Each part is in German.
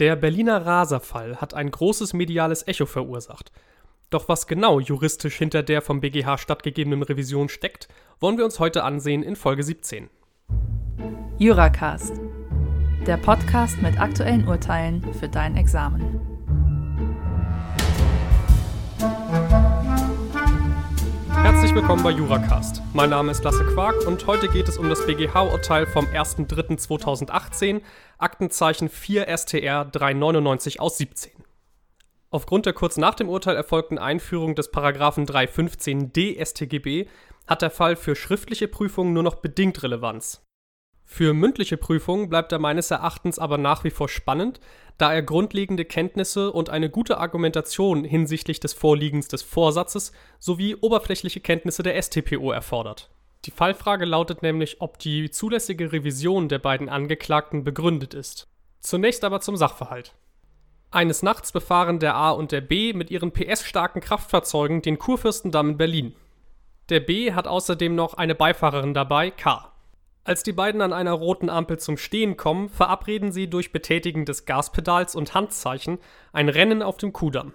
Der Berliner Raserfall hat ein großes mediales Echo verursacht. Doch was genau juristisch hinter der vom BGH stattgegebenen Revision steckt, wollen wir uns heute ansehen in Folge 17. Juracast, der Podcast mit aktuellen Urteilen für dein Examen. Herzlich willkommen bei Juracast. Mein Name ist Lasse Quark und heute geht es um das BGH-Urteil vom 1.3.2018, Aktenzeichen 4 STR 399 aus 17. Aufgrund der kurz nach dem Urteil erfolgten Einführung des Paragraphen 315d StGB hat der Fall für schriftliche Prüfungen nur noch bedingt Relevanz. Für mündliche Prüfungen bleibt er meines Erachtens aber nach wie vor spannend, da er grundlegende Kenntnisse und eine gute Argumentation hinsichtlich des Vorliegens des Vorsatzes sowie oberflächliche Kenntnisse der StPO erfordert. Die Fallfrage lautet nämlich, ob die zulässige Revision der beiden Angeklagten begründet ist. Zunächst aber zum Sachverhalt. Eines Nachts befahren der A und der B mit ihren PS-starken Kraftfahrzeugen den Kurfürstendamm in Berlin. Der B hat außerdem noch eine Beifahrerin dabei, K. Als die beiden an einer roten Ampel zum Stehen kommen, verabreden sie durch Betätigen des Gaspedals und Handzeichen ein Rennen auf dem Kudamm.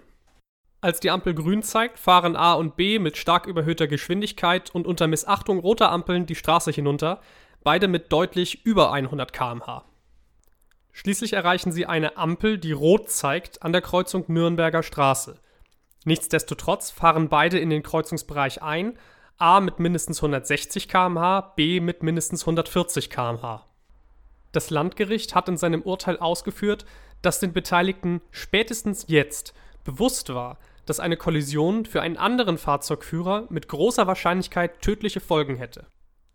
Als die Ampel grün zeigt, fahren A und B mit stark überhöhter Geschwindigkeit und unter Missachtung roter Ampeln die Straße hinunter, beide mit deutlich über 100 km/h. Schließlich erreichen sie eine Ampel, die rot zeigt, an der Kreuzung Nürnberger Straße. Nichtsdestotrotz fahren beide in den Kreuzungsbereich ein A mit mindestens 160 km/h, B mit mindestens 140 km/h. Das Landgericht hat in seinem Urteil ausgeführt, dass den Beteiligten spätestens jetzt bewusst war, dass eine Kollision für einen anderen Fahrzeugführer mit großer Wahrscheinlichkeit tödliche Folgen hätte.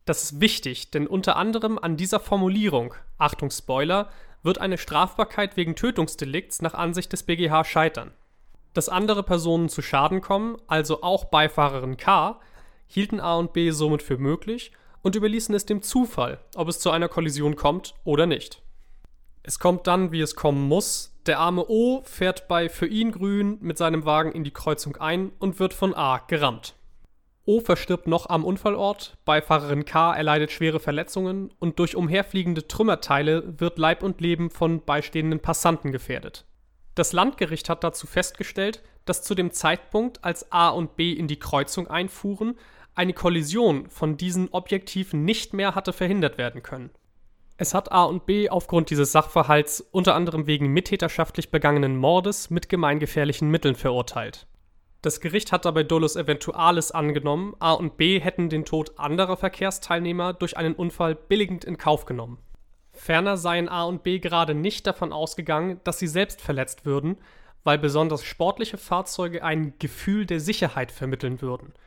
Das ist wichtig, denn unter anderem an dieser Formulierung, Achtung Spoiler, wird eine Strafbarkeit wegen Tötungsdelikts nach Ansicht des BGH scheitern. Dass andere Personen zu Schaden kommen, also auch Beifahrerin K, hielten A und B somit für möglich und überließen es dem Zufall, ob es zu einer Kollision kommt oder nicht. Es kommt dann, wie es kommen muss. Der arme O fährt bei für ihn grün mit seinem Wagen in die Kreuzung ein und wird von A gerammt. O verstirbt noch am Unfallort, Beifahrerin K erleidet schwere Verletzungen und durch umherfliegende Trümmerteile wird Leib und Leben von beistehenden Passanten gefährdet. Das Landgericht hat dazu festgestellt, dass zu dem Zeitpunkt, als A und B in die Kreuzung einfuhren, eine Kollision von diesen Objektiven nicht mehr hatte verhindert werden können. Es hat A und B aufgrund dieses Sachverhalts unter anderem wegen mittäterschaftlich begangenen Mordes mit gemeingefährlichen Mitteln verurteilt. Das Gericht hat dabei dolus eventualis angenommen, A und B hätten den Tod anderer Verkehrsteilnehmer durch einen Unfall billigend in Kauf genommen. Ferner seien A und B gerade nicht davon ausgegangen, dass sie selbst verletzt würden, weil besonders sportliche Fahrzeuge ein Gefühl der Sicherheit vermitteln würden –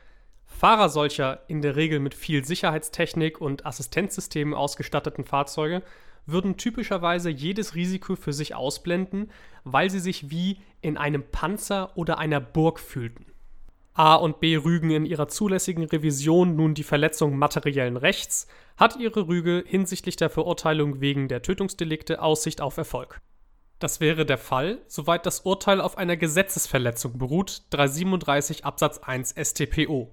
Fahrer solcher in der Regel mit viel Sicherheitstechnik und Assistenzsystemen ausgestatteten Fahrzeuge würden typischerweise jedes Risiko für sich ausblenden, weil sie sich wie in einem Panzer oder einer Burg fühlten. A und B rügen in ihrer zulässigen Revision nun die Verletzung materiellen Rechts, hat ihre Rüge hinsichtlich der Verurteilung wegen der Tötungsdelikte Aussicht auf Erfolg. Das wäre der Fall, soweit das Urteil auf einer Gesetzesverletzung beruht, 337 Absatz 1 StPO.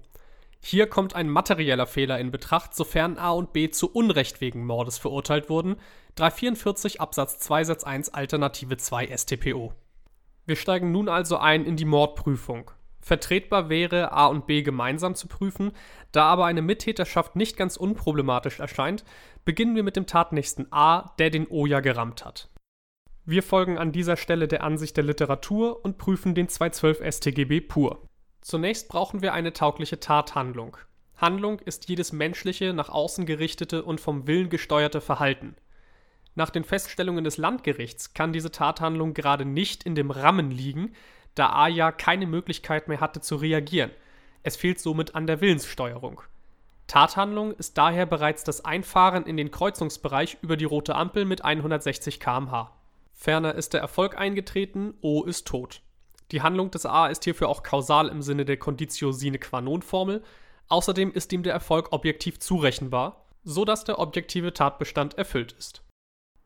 Hier kommt ein materieller Fehler in Betracht, sofern A und B zu Unrecht wegen Mordes verurteilt wurden. 344 Absatz 2 Satz 1 Alternative 2 StPO. Wir steigen nun also ein in die Mordprüfung. Vertretbar wäre, A und B gemeinsam zu prüfen, da aber eine Mittäterschaft nicht ganz unproblematisch erscheint, beginnen wir mit dem Tatnächsten A, der den O ja gerammt hat. Wir folgen an dieser Stelle der Ansicht der Literatur und prüfen den 212 StGB pur. Zunächst brauchen wir eine taugliche Tathandlung. Handlung ist jedes menschliche, nach außen gerichtete und vom Willen gesteuerte Verhalten. Nach den Feststellungen des Landgerichts kann diese Tathandlung gerade nicht in dem Rammen liegen, da A ja keine Möglichkeit mehr hatte zu reagieren. Es fehlt somit an der Willenssteuerung. Tathandlung ist daher bereits das Einfahren in den Kreuzungsbereich über die rote Ampel mit 160 km/h. Ferner ist der Erfolg eingetreten, O ist tot. Die Handlung des A ist hierfür auch kausal im Sinne der Conditio sine qua non Formel. Außerdem ist ihm der Erfolg objektiv zurechenbar, so dass der objektive Tatbestand erfüllt ist.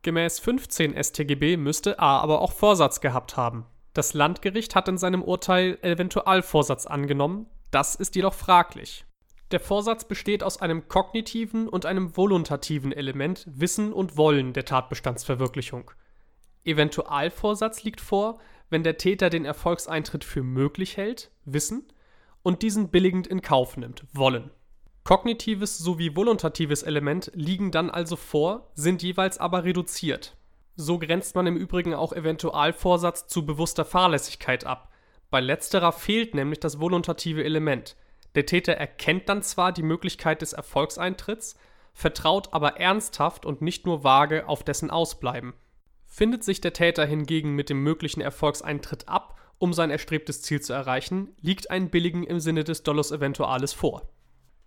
Gemäß 15 StGB müsste A aber auch Vorsatz gehabt haben. Das Landgericht hat in seinem Urteil Eventualvorsatz angenommen, das ist jedoch fraglich. Der Vorsatz besteht aus einem kognitiven und einem voluntativen Element Wissen und Wollen der Tatbestandsverwirklichung. Eventualvorsatz liegt vor, wenn der Täter den Erfolgseintritt für möglich hält, Wissen, und diesen billigend in Kauf nimmt, Wollen. Kognitives sowie voluntatives Element liegen dann also vor, sind jeweils aber reduziert. So grenzt man im Übrigen auch Eventualvorsatz zu bewusster Fahrlässigkeit ab. Bei letzterer fehlt nämlich das voluntative Element. Der Täter erkennt dann zwar die Möglichkeit des Erfolgseintritts, vertraut aber ernsthaft und nicht nur vage auf dessen Ausbleiben. Findet sich der Täter hingegen mit dem möglichen Erfolgseintritt ab, um sein erstrebtes Ziel zu erreichen, liegt ein Billigen im Sinne des Dolus Eventualis vor.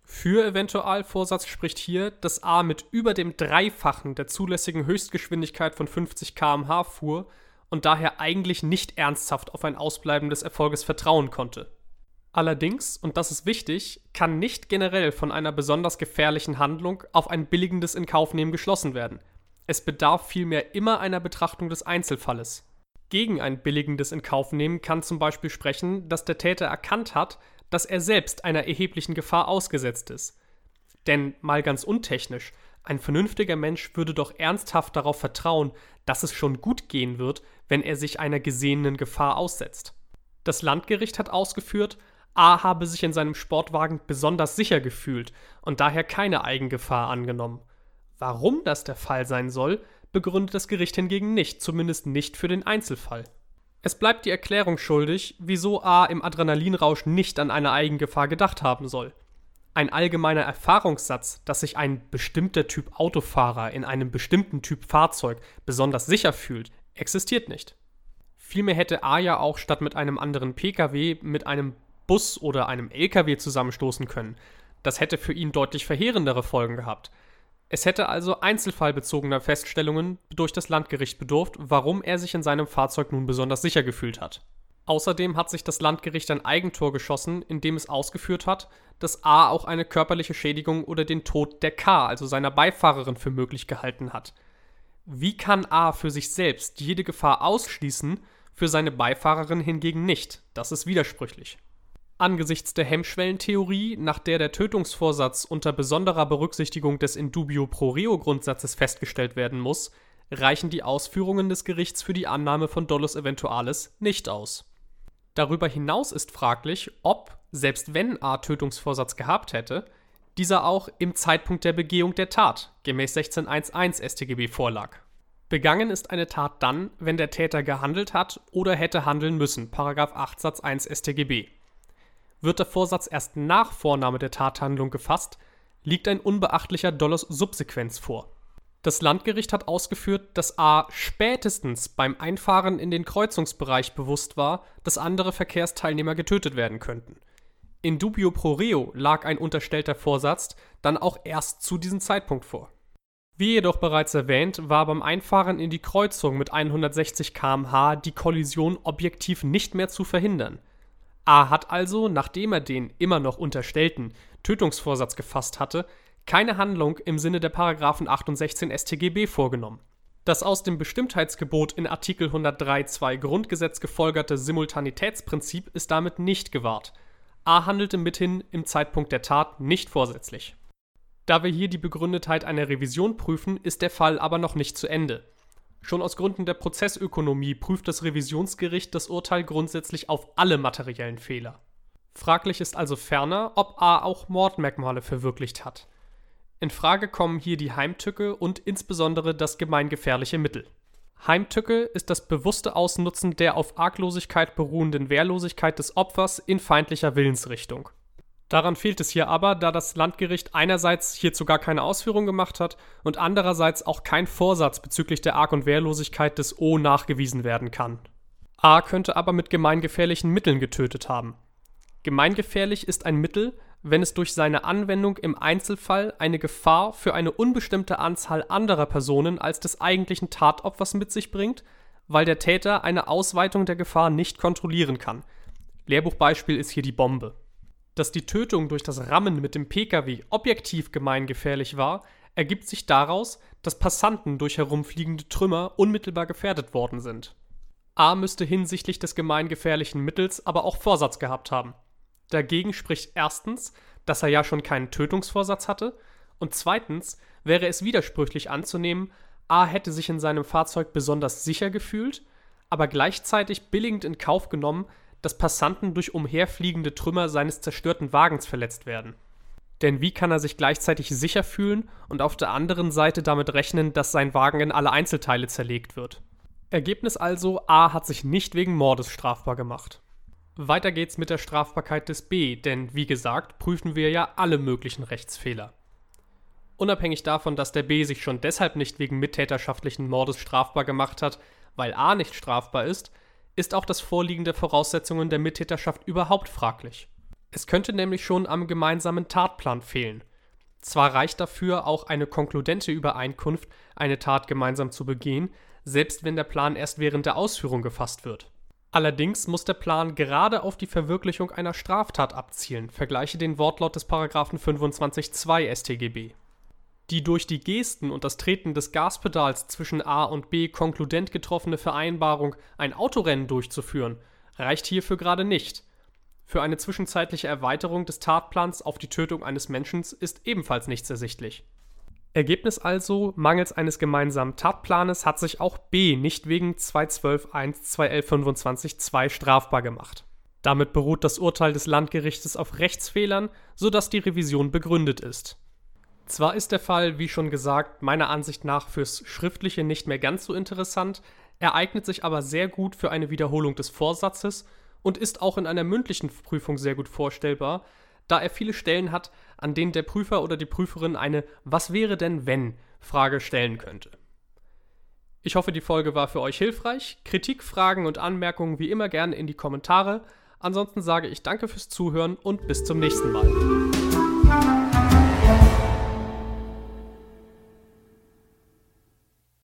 Für Eventualvorsatz spricht hier, dass A mit über dem Dreifachen der zulässigen Höchstgeschwindigkeit von 50 km/h fuhr und daher eigentlich nicht ernsthaft auf ein Ausbleiben des Erfolges vertrauen konnte. Allerdings, und das ist wichtig, kann nicht generell von einer besonders gefährlichen Handlung auf ein billigendes Inkaufnehmen geschlossen werden. Es bedarf vielmehr immer einer Betrachtung des Einzelfalles. Gegen ein billigendes Inkaufnehmen kann zum Beispiel sprechen, dass der Täter erkannt hat, dass er selbst einer erheblichen Gefahr ausgesetzt ist. Denn mal ganz untechnisch, ein vernünftiger Mensch würde doch ernsthaft darauf vertrauen, dass es schon gut gehen wird, wenn er sich einer gesehenen Gefahr aussetzt. Das Landgericht hat ausgeführt, A habe sich in seinem Sportwagen besonders sicher gefühlt und daher keine Eigengefahr angenommen. Warum das der Fall sein soll, begründet das Gericht hingegen nicht, zumindest nicht für den Einzelfall. Es bleibt die Erklärung schuldig, wieso A im Adrenalinrausch nicht an eine Eigengefahr gedacht haben soll. Ein allgemeiner Erfahrungssatz, dass sich ein bestimmter Typ Autofahrer in einem bestimmten Typ Fahrzeug besonders sicher fühlt, existiert nicht. Vielmehr hätte A ja auch statt mit einem anderen Pkw mit einem Bus oder einem Lkw zusammenstoßen können. Das hätte für ihn deutlich verheerendere Folgen gehabt. Es hätte also einzelfallbezogener Feststellungen durch das Landgericht bedurft, warum er sich in seinem Fahrzeug nun besonders sicher gefühlt hat. Außerdem hat sich das Landgericht ein Eigentor geschossen, indem es ausgeführt hat, dass A auch eine körperliche Schädigung oder den Tod der K, also seiner Beifahrerin, für möglich gehalten hat. Wie kann A für sich selbst jede Gefahr ausschließen, für seine Beifahrerin hingegen nicht? Das ist widersprüchlich. Angesichts der Hemmschwellentheorie, nach der der Tötungsvorsatz unter besonderer Berücksichtigung des in dubio pro reo Grundsatzes festgestellt werden muss, reichen die Ausführungen des Gerichts für die Annahme von Dolus Eventualis nicht aus. Darüber hinaus ist fraglich, ob, selbst wenn A Tötungsvorsatz gehabt hätte, dieser auch im Zeitpunkt der Begehung der Tat gemäß 16.1.1 StGB vorlag. Begangen ist eine Tat dann, wenn der Täter gehandelt hat oder hätte handeln müssen, 8 Satz 1 StGB. Wird der Vorsatz erst nach Vornahme der Tathandlung gefasst, liegt ein unbeachtlicher Dolus Subsequenz vor. Das Landgericht hat ausgeführt, dass A spätestens beim Einfahren in den Kreuzungsbereich bewusst war, dass andere Verkehrsteilnehmer getötet werden könnten. In dubio pro reo lag ein unterstellter Vorsatz dann auch erst zu diesem Zeitpunkt vor. Wie jedoch bereits erwähnt, war beim Einfahren in die Kreuzung mit 160 km/h die Kollision objektiv nicht mehr zu verhindern. A hat also, nachdem er den immer noch unterstellten Tötungsvorsatz gefasst hatte, keine Handlung im Sinne der Paragraphen 8 und 16 StGB vorgenommen. Das aus dem Bestimmtheitsgebot in Artikel 103.2 Grundgesetz gefolgerte Simultanitätsprinzip ist damit nicht gewahrt. A handelte mithin im Zeitpunkt der Tat nicht vorsätzlich. Da wir hier die Begründetheit einer Revision prüfen, ist der Fall aber noch nicht zu Ende. Schon aus Gründen der Prozessökonomie prüft das Revisionsgericht das Urteil grundsätzlich auf alle materiellen Fehler. Fraglich ist also ferner, ob A auch Mordmerkmale verwirklicht hat. In Frage kommen hier die Heimtücke und insbesondere das gemeingefährliche Mittel. Heimtücke ist das bewusste Ausnutzen der auf Arglosigkeit beruhenden Wehrlosigkeit des Opfers in feindlicher Willensrichtung. Daran fehlt es hier aber, da das Landgericht einerseits hierzu gar keine Ausführung gemacht hat und andererseits auch kein Vorsatz bezüglich der Arg- und Wehrlosigkeit des O nachgewiesen werden kann. A könnte aber mit gemeingefährlichen Mitteln getötet haben. Gemeingefährlich ist ein Mittel, wenn es durch seine Anwendung im Einzelfall eine Gefahr für eine unbestimmte Anzahl anderer Personen als des eigentlichen Tatopfers mit sich bringt, weil der Täter eine Ausweitung der Gefahr nicht kontrollieren kann. Lehrbuchbeispiel ist hier die Bombe. Dass die Tötung durch das Rammen mit dem Pkw objektiv gemeingefährlich war, ergibt sich daraus, dass Passanten durch herumfliegende Trümmer unmittelbar gefährdet worden sind. A müsste hinsichtlich des gemeingefährlichen Mittels aber auch Vorsatz gehabt haben. Dagegen spricht erstens, dass er ja schon keinen Tötungsvorsatz hatte, und zweitens wäre es widersprüchlich anzunehmen, A hätte sich in seinem Fahrzeug besonders sicher gefühlt, aber gleichzeitig billigend in Kauf genommen, dass Passanten durch umherfliegende Trümmer seines zerstörten Wagens verletzt werden. Denn wie kann er sich gleichzeitig sicher fühlen und auf der anderen Seite damit rechnen, dass sein Wagen in alle Einzelteile zerlegt wird? Ergebnis also, A hat sich nicht wegen Mordes strafbar gemacht. Weiter geht's mit der Strafbarkeit des B, denn wie gesagt, prüfen wir ja alle möglichen Rechtsfehler. Unabhängig davon, dass der B sich schon deshalb nicht wegen mittäterschaftlichen Mordes strafbar gemacht hat, weil A nicht strafbar ist, ist auch das Vorliegen der Voraussetzungen der Mittäterschaft überhaupt fraglich. Es könnte nämlich schon am gemeinsamen Tatplan fehlen. Zwar reicht dafür auch eine konkludente Übereinkunft, eine Tat gemeinsam zu begehen, selbst wenn der Plan erst während der Ausführung gefasst wird. Allerdings muss der Plan gerade auf die Verwirklichung einer Straftat abzielen, vergleiche den Wortlaut des Paragraphen 25.2 StGB. Die durch die Gesten und das Treten des Gaspedals zwischen A und B konkludent getroffene Vereinbarung, ein Autorennen durchzuführen, reicht hierfür gerade nicht. Für eine zwischenzeitliche Erweiterung des Tatplans auf die Tötung eines Menschen ist ebenfalls nichts ersichtlich. Ergebnis also, mangels eines gemeinsamen Tatplanes hat sich auch B nicht wegen 212.1 21125 strafbar gemacht. Damit beruht das Urteil des Landgerichtes auf Rechtsfehlern, sodass die Revision begründet ist. Zwar ist der Fall, wie schon gesagt, meiner Ansicht nach fürs Schriftliche nicht mehr ganz so interessant, er eignet sich aber sehr gut für eine Wiederholung des Vorsatzes und ist auch in einer mündlichen Prüfung sehr gut vorstellbar, da er viele Stellen hat, an denen der Prüfer oder die Prüferin eine Was wäre denn wenn Frage stellen könnte. Ich hoffe, die Folge war für euch hilfreich. Kritik, Fragen und Anmerkungen wie immer gerne in die Kommentare. Ansonsten sage ich danke fürs Zuhören und bis zum nächsten Mal.